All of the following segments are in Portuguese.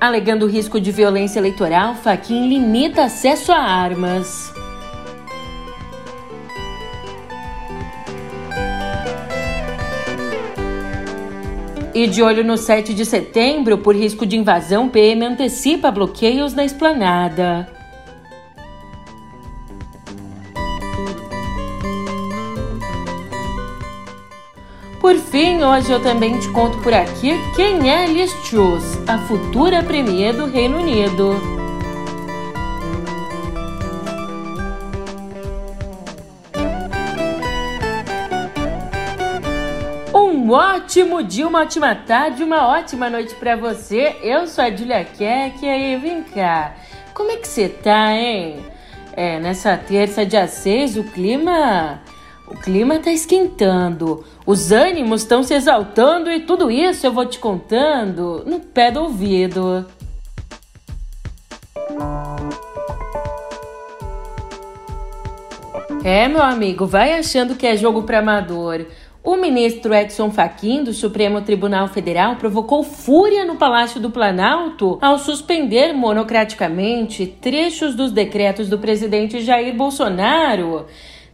Alegando risco de violência eleitoral, Faquin limita acesso a armas. E de olho no 7 de setembro, por risco de invasão, PM antecipa bloqueios na esplanada. Por fim, hoje eu também te conto por aqui quem é Liz Truss, a futura premier do Reino Unido. Um ótimo dia, uma ótima tarde, uma ótima noite para você. Eu sou a Julia Keck e aí, vem cá. Como é que você tá, hein? É, nessa terça, dia 6, o clima. O clima tá esquentando, os ânimos estão se exaltando e tudo isso eu vou te contando no pé do ouvido. É, meu amigo, vai achando que é jogo para amador. O ministro Edson Fachin do Supremo Tribunal Federal provocou fúria no Palácio do Planalto ao suspender monocraticamente trechos dos decretos do presidente Jair Bolsonaro.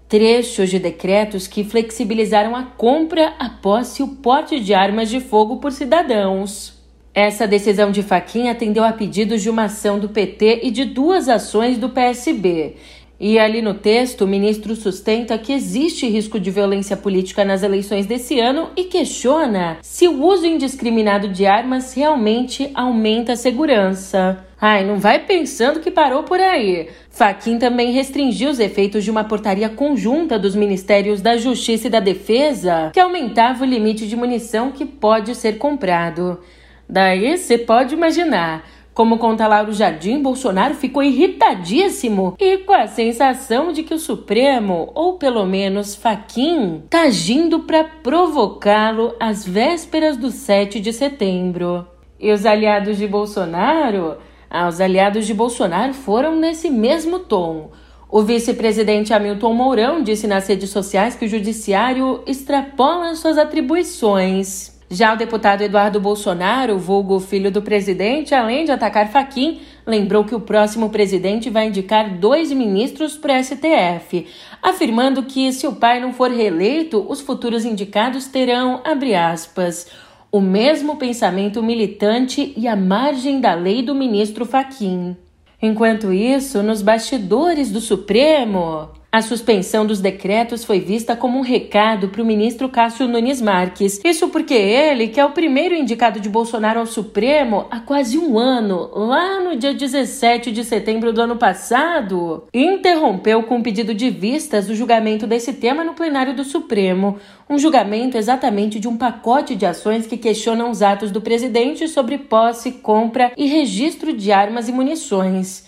Trechos de decretos que flexibilizaram a compra, a posse e o porte de armas de fogo por cidadãos. Essa decisão de Fachin atendeu a pedidos de uma ação do PT e de duas ações do PSB. E ali no texto, o ministro sustenta que existe risco de violência política nas eleições desse ano e questiona se o uso indiscriminado de armas realmente aumenta a segurança. Ai, não vai pensando que parou por aí. Faquin também restringiu os efeitos de uma portaria conjunta dos Ministérios da Justiça e da Defesa, que aumentava o limite de munição que pode ser comprado. Daí você pode imaginar. Como conta Lauro Jardim, Bolsonaro ficou irritadíssimo e com a sensação de que o Supremo, ou pelo menos Faquin, tá agindo para provocá-lo às vésperas do 7 de setembro. E os aliados de Bolsonaro? Ah, os aliados de Bolsonaro foram nesse mesmo tom. O vice-presidente Hamilton Mourão disse nas redes sociais que o judiciário extrapola suas atribuições. Já o deputado Eduardo Bolsonaro, vulgo filho do presidente, além de atacar Faquim, lembrou que o próximo presidente vai indicar dois ministros para o STF, afirmando que se o pai não for reeleito, os futuros indicados terão, abre aspas, o mesmo pensamento militante e a margem da lei do ministro Faquim. Enquanto isso, nos bastidores do Supremo, a suspensão dos decretos foi vista como um recado para o ministro Cássio Nunes Marques. Isso porque ele, que é o primeiro indicado de Bolsonaro ao Supremo há quase um ano, lá no dia 17 de setembro do ano passado, interrompeu com um pedido de vistas o julgamento desse tema no plenário do Supremo. Um julgamento exatamente de um pacote de ações que questionam os atos do presidente sobre posse, compra e registro de armas e munições.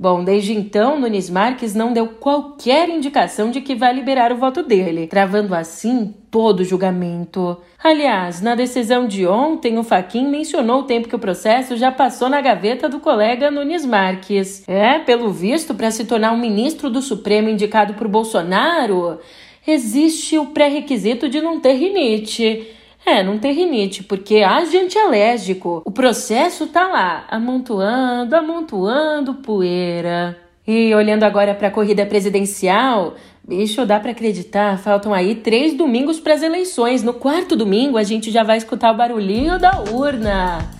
Bom, desde então, Nunes Marques não deu qualquer indicação de que vai liberar o voto dele, travando assim todo o julgamento. Aliás, na decisão de ontem, o Faquin mencionou o tempo que o processo já passou na gaveta do colega Nunes Marques. É, pelo visto, para se tornar um ministro do Supremo indicado por Bolsonaro, existe o pré-requisito de não ter rinite. É, não tem rinite, porque age antialérgico. O processo tá lá, amontoando, amontoando poeira. E olhando agora para a corrida presidencial, bicho, dá para acreditar, faltam aí três domingos para as eleições. No quarto domingo a gente já vai escutar o barulhinho da urna.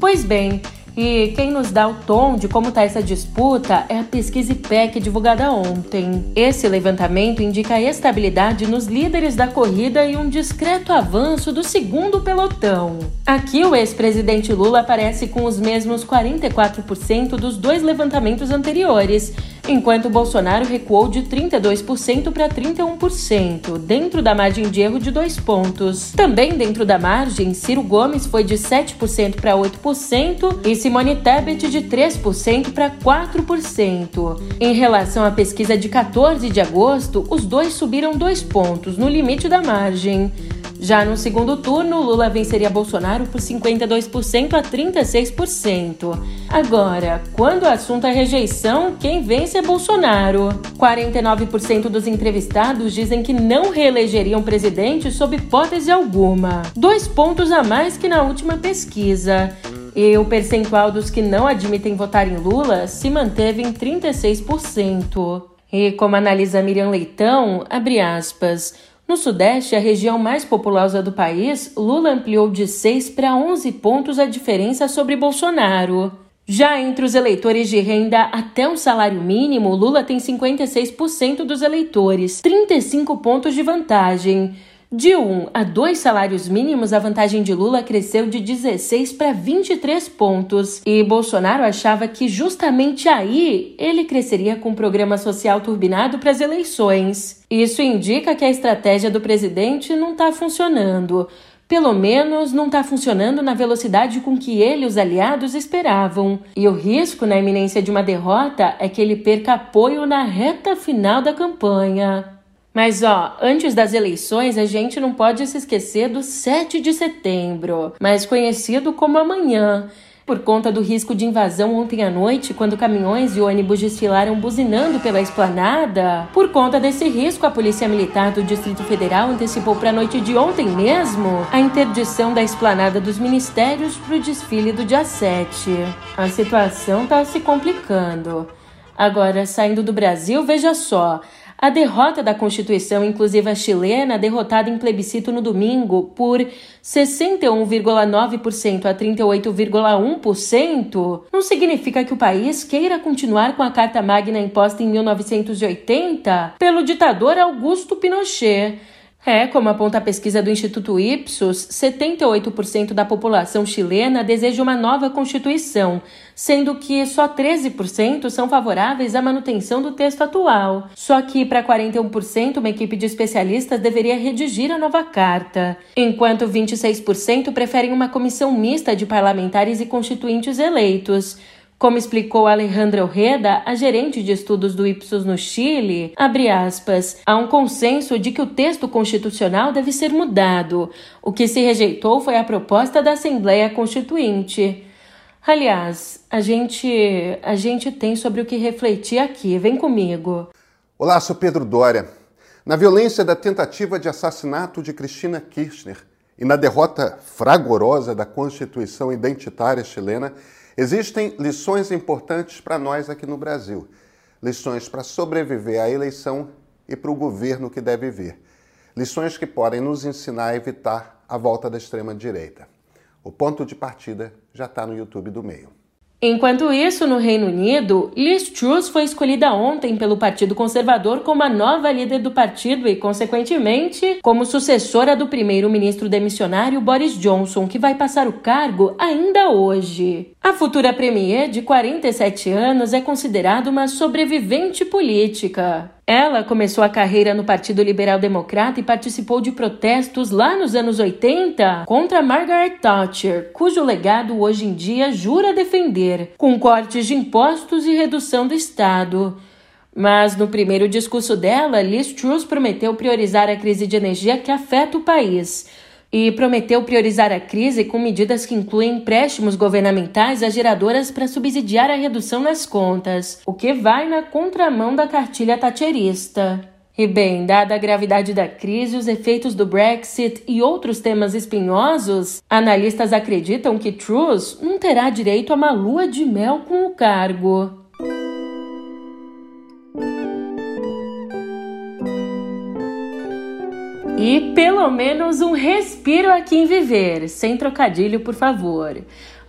Pois bem, e quem nos dá o tom de como está essa disputa é a pesquisa IPEC divulgada ontem. Esse levantamento indica a estabilidade nos líderes da corrida e um discreto avanço do segundo pelotão. Aqui, o ex-presidente Lula aparece com os mesmos 44% dos dois levantamentos anteriores enquanto Bolsonaro recuou de 32% para 31%, dentro da margem de erro de dois pontos. Também dentro da margem, Ciro Gomes foi de 7% para 8% e Simone Tebet de 3% para 4%. Em relação à pesquisa de 14 de agosto, os dois subiram dois pontos, no limite da margem. Já no segundo turno, Lula venceria Bolsonaro por 52% a 36%. Agora, quando o assunto é rejeição, quem vence é Bolsonaro. 49% dos entrevistados dizem que não reelegeriam presidente sob hipótese alguma. Dois pontos a mais que na última pesquisa. E o percentual dos que não admitem votar em Lula se manteve em 36%. E como analisa Miriam Leitão, abre aspas, no Sudeste, a região mais populosa do país, Lula ampliou de 6 para 11 pontos a diferença sobre Bolsonaro. Já entre os eleitores de renda até um salário mínimo, Lula tem 56% dos eleitores, 35 pontos de vantagem. De um a dois salários mínimos, a vantagem de Lula cresceu de 16 para 23 pontos. E Bolsonaro achava que justamente aí ele cresceria com um programa social turbinado para as eleições. Isso indica que a estratégia do presidente não está funcionando. Pelo menos não está funcionando na velocidade com que ele e os aliados esperavam. E o risco na iminência de uma derrota é que ele perca apoio na reta final da campanha. Mas ó, antes das eleições, a gente não pode se esquecer do 7 de setembro, mais conhecido como amanhã. Por conta do risco de invasão ontem à noite, quando caminhões e ônibus desfilaram buzinando pela esplanada, por conta desse risco, a Polícia Militar do Distrito Federal antecipou para a noite de ontem mesmo a interdição da esplanada dos ministérios para o desfile do dia 7. A situação está se complicando. Agora, saindo do Brasil, veja só. A derrota da Constituição Inclusiva Chilena, derrotada em plebiscito no domingo por 61,9% a 38,1%, não significa que o país queira continuar com a Carta Magna imposta em 1980 pelo ditador Augusto Pinochet. É, como aponta a pesquisa do Instituto Ipsos, 78% da população chilena deseja uma nova Constituição, sendo que só 13% são favoráveis à manutenção do texto atual. Só que, para 41%, uma equipe de especialistas deveria redigir a nova carta, enquanto 26% preferem uma comissão mista de parlamentares e constituintes eleitos. Como explicou Alejandra Orreda, a gerente de estudos do Ipsos no Chile, abre aspas, há um consenso de que o texto constitucional deve ser mudado. O que se rejeitou foi a proposta da Assembleia Constituinte. Aliás, a gente, a gente tem sobre o que refletir aqui. Vem comigo. Olá, sou Pedro Dória. Na violência da tentativa de assassinato de Cristina Kirchner e na derrota fragorosa da Constituição Identitária chilena, Existem lições importantes para nós aqui no Brasil. Lições para sobreviver à eleição e para o governo que deve vir. Lições que podem nos ensinar a evitar a volta da extrema-direita. O ponto de partida já está no YouTube do meio. Enquanto isso, no Reino Unido, Liz Truss foi escolhida ontem pelo Partido Conservador como a nova líder do partido e, consequentemente, como sucessora do primeiro-ministro demissionário Boris Johnson, que vai passar o cargo ainda hoje. A futura premier, de 47 anos, é considerada uma sobrevivente política. Ela começou a carreira no Partido Liberal Democrata e participou de protestos lá nos anos 80 contra Margaret Thatcher, cujo legado hoje em dia jura defender, com cortes de impostos e redução do Estado. Mas no primeiro discurso dela, Liz Truss prometeu priorizar a crise de energia que afeta o país e prometeu priorizar a crise com medidas que incluem empréstimos governamentais a geradoras para subsidiar a redução nas contas, o que vai na contramão da cartilha tacherista. E bem, dada a gravidade da crise, os efeitos do Brexit e outros temas espinhosos, analistas acreditam que Truss não terá direito a uma lua de mel com o cargo. E pelo menos um respiro aqui em viver, sem trocadilho, por favor.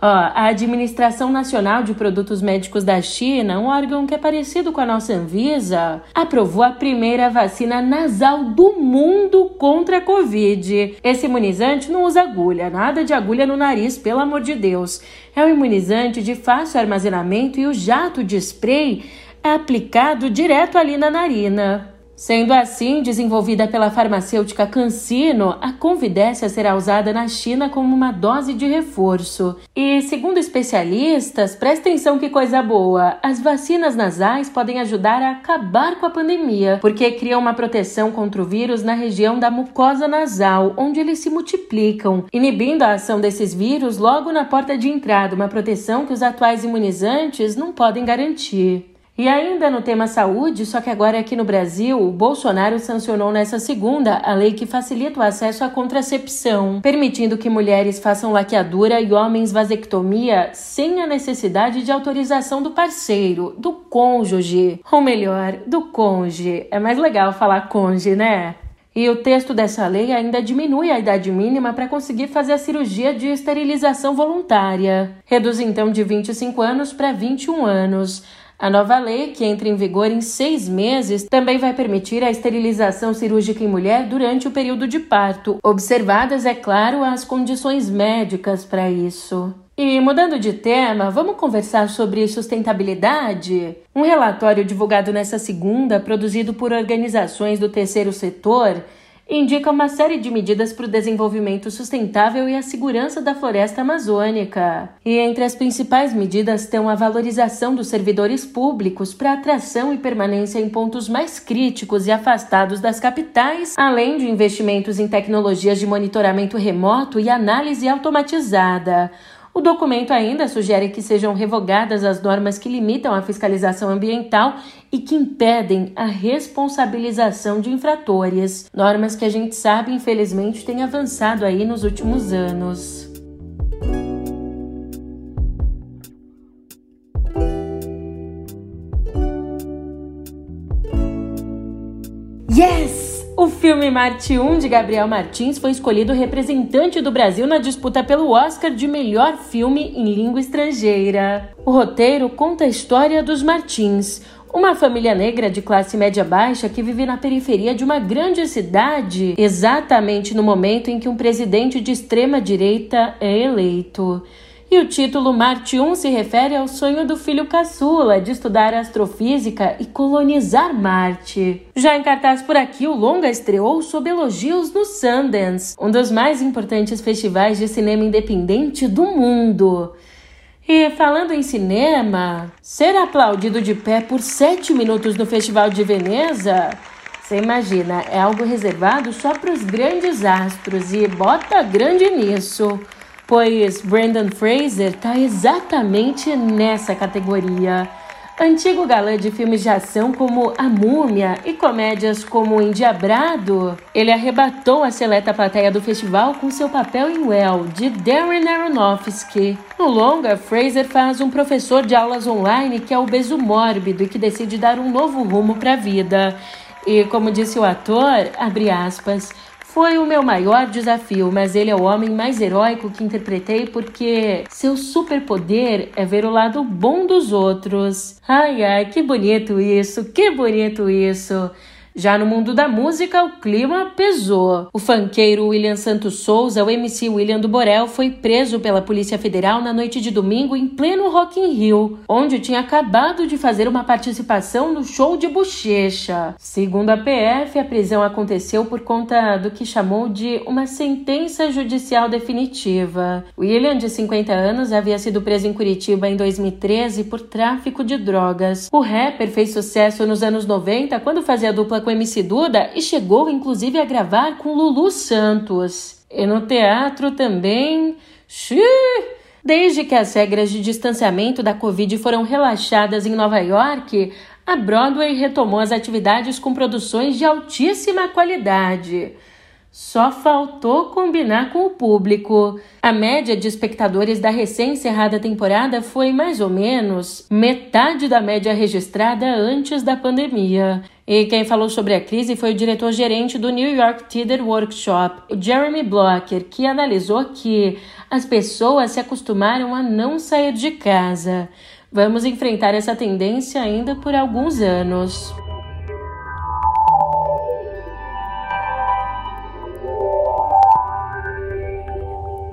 Ó, a Administração Nacional de Produtos Médicos da China, um órgão que é parecido com a nossa Anvisa, aprovou a primeira vacina nasal do mundo contra a Covid. Esse imunizante não usa agulha, nada de agulha no nariz, pelo amor de Deus. É um imunizante de fácil armazenamento e o jato de spray é aplicado direto ali na narina. Sendo assim, desenvolvida pela farmacêutica CanSino, a Convidécia será usada na China como uma dose de reforço. E, segundo especialistas, presta atenção que coisa boa, as vacinas nasais podem ajudar a acabar com a pandemia, porque criam uma proteção contra o vírus na região da mucosa nasal, onde eles se multiplicam, inibindo a ação desses vírus logo na porta de entrada, uma proteção que os atuais imunizantes não podem garantir. E ainda no tema saúde, só que agora aqui no Brasil, o Bolsonaro sancionou nessa segunda a lei que facilita o acesso à contracepção, permitindo que mulheres façam laqueadura e homens vasectomia sem a necessidade de autorização do parceiro, do cônjuge. Ou melhor, do cônjuge. É mais legal falar cônjuge, né? E o texto dessa lei ainda diminui a idade mínima para conseguir fazer a cirurgia de esterilização voluntária. Reduz então de 25 anos para 21 anos. A nova lei, que entra em vigor em seis meses, também vai permitir a esterilização cirúrgica em mulher durante o período de parto, observadas, é claro, as condições médicas para isso. E mudando de tema, vamos conversar sobre sustentabilidade? Um relatório divulgado nessa segunda, produzido por organizações do terceiro setor, indica uma série de medidas para o desenvolvimento sustentável e a segurança da floresta amazônica. E entre as principais medidas estão a valorização dos servidores públicos para atração e permanência em pontos mais críticos e afastados das capitais, além de investimentos em tecnologias de monitoramento remoto e análise automatizada. O documento ainda sugere que sejam revogadas as normas que limitam a fiscalização ambiental e que impedem a responsabilização de infratores, normas que a gente sabe, infelizmente, têm avançado aí nos últimos anos. O filme Marte 1 de Gabriel Martins foi escolhido representante do Brasil na disputa pelo Oscar de melhor filme em língua estrangeira. O roteiro conta a história dos Martins, uma família negra de classe média baixa que vive na periferia de uma grande cidade, exatamente no momento em que um presidente de extrema direita é eleito. E o título Marte 1 se refere ao sonho do filho caçula de estudar astrofísica e colonizar Marte. Já em cartaz por aqui, o longa estreou sob elogios no Sundance, um dos mais importantes festivais de cinema independente do mundo. E falando em cinema, ser aplaudido de pé por sete minutos no Festival de Veneza você imagina, é algo reservado só para os grandes astros e bota grande nisso pois Brandon Fraser está exatamente nessa categoria. Antigo galã de filmes de ação como A Múmia e comédias como Endiabrado, ele arrebatou a seleta plateia do festival com seu papel em Well, de Darren Aronofsky. No longa, Fraser faz um professor de aulas online que é obeso mórbido e que decide dar um novo rumo para a vida. E como disse o ator, abre aspas, foi o meu maior desafio, mas ele é o homem mais heróico que interpretei porque seu superpoder é ver o lado bom dos outros. Ai, ai, que bonito isso, que bonito isso. Já no mundo da música, o clima pesou. O fanqueiro William Santos Souza, o MC William do Borel, foi preso pela Polícia Federal na noite de domingo em pleno Rock in Rio, onde tinha acabado de fazer uma participação no show de bochecha. Segundo a PF, a prisão aconteceu por conta do que chamou de uma sentença judicial definitiva. William, de 50 anos, havia sido preso em Curitiba em 2013 por tráfico de drogas. O rapper fez sucesso nos anos 90 quando fazia dupla com MC Duda e chegou inclusive a gravar com Lulu Santos. E no teatro também. Xiii! Desde que as regras de distanciamento da Covid foram relaxadas em Nova York, a Broadway retomou as atividades com produções de altíssima qualidade. Só faltou combinar com o público. A média de espectadores da recém-encerrada temporada foi mais ou menos metade da média registrada antes da pandemia. E quem falou sobre a crise foi o diretor-gerente do New York Theater Workshop, Jeremy Blocker, que analisou que as pessoas se acostumaram a não sair de casa. Vamos enfrentar essa tendência ainda por alguns anos.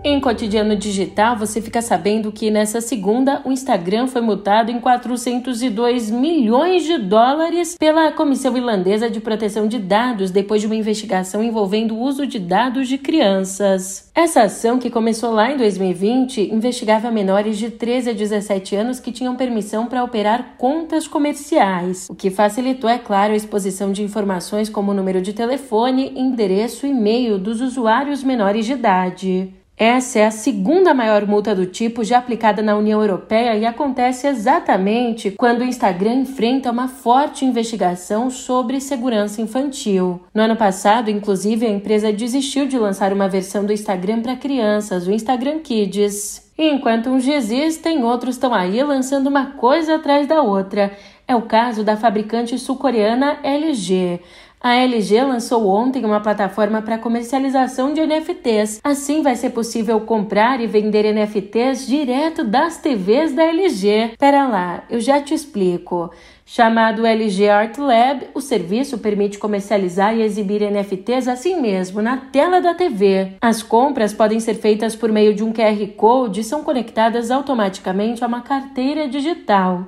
Em cotidiano digital, você fica sabendo que nessa segunda o Instagram foi multado em 402 milhões de dólares pela Comissão Irlandesa de Proteção de Dados depois de uma investigação envolvendo o uso de dados de crianças. Essa ação, que começou lá em 2020, investigava menores de 13 a 17 anos que tinham permissão para operar contas comerciais, o que facilitou, é claro, a exposição de informações como número de telefone, endereço e e-mail dos usuários menores de idade. Essa é a segunda maior multa do tipo já aplicada na União Europeia e acontece exatamente quando o Instagram enfrenta uma forte investigação sobre segurança infantil. No ano passado, inclusive, a empresa desistiu de lançar uma versão do Instagram para crianças, o Instagram Kids. E enquanto uns existem, outros estão aí lançando uma coisa atrás da outra. É o caso da fabricante sul-coreana LG. A LG lançou ontem uma plataforma para comercialização de NFTs. Assim vai ser possível comprar e vender NFTs direto das TVs da LG. Pera lá, eu já te explico. Chamado LG Art Lab, o serviço permite comercializar e exibir NFTs assim mesmo, na tela da TV. As compras podem ser feitas por meio de um QR Code e são conectadas automaticamente a uma carteira digital.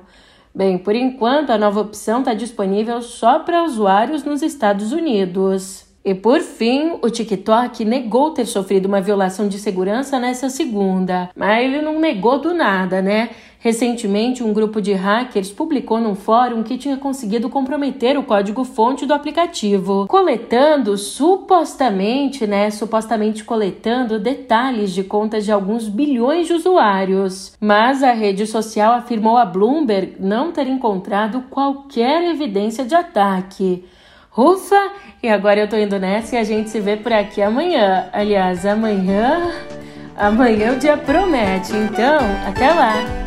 Bem, por enquanto a nova opção está disponível só para usuários nos Estados Unidos. E por fim, o TikTok negou ter sofrido uma violação de segurança nessa segunda, mas ele não negou do nada, né? Recentemente, um grupo de hackers publicou num fórum que tinha conseguido comprometer o código-fonte do aplicativo, coletando supostamente, né, supostamente coletando detalhes de contas de alguns bilhões de usuários. Mas a rede social afirmou a Bloomberg não ter encontrado qualquer evidência de ataque. Ufa! E agora eu tô indo nessa e a gente se vê por aqui amanhã. Aliás, amanhã. Amanhã o dia promete, então até lá!